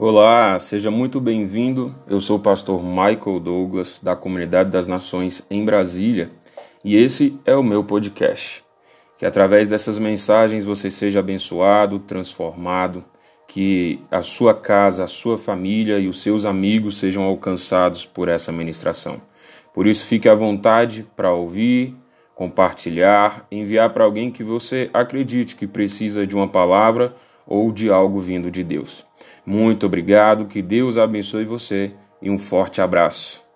Olá, seja muito bem-vindo. Eu sou o pastor Michael Douglas, da Comunidade das Nações em Brasília, e esse é o meu podcast. Que através dessas mensagens você seja abençoado, transformado, que a sua casa, a sua família e os seus amigos sejam alcançados por essa ministração. Por isso, fique à vontade para ouvir, compartilhar, enviar para alguém que você acredite que precisa de uma palavra ou de algo vindo de Deus. Muito obrigado, que Deus abençoe você e um forte abraço.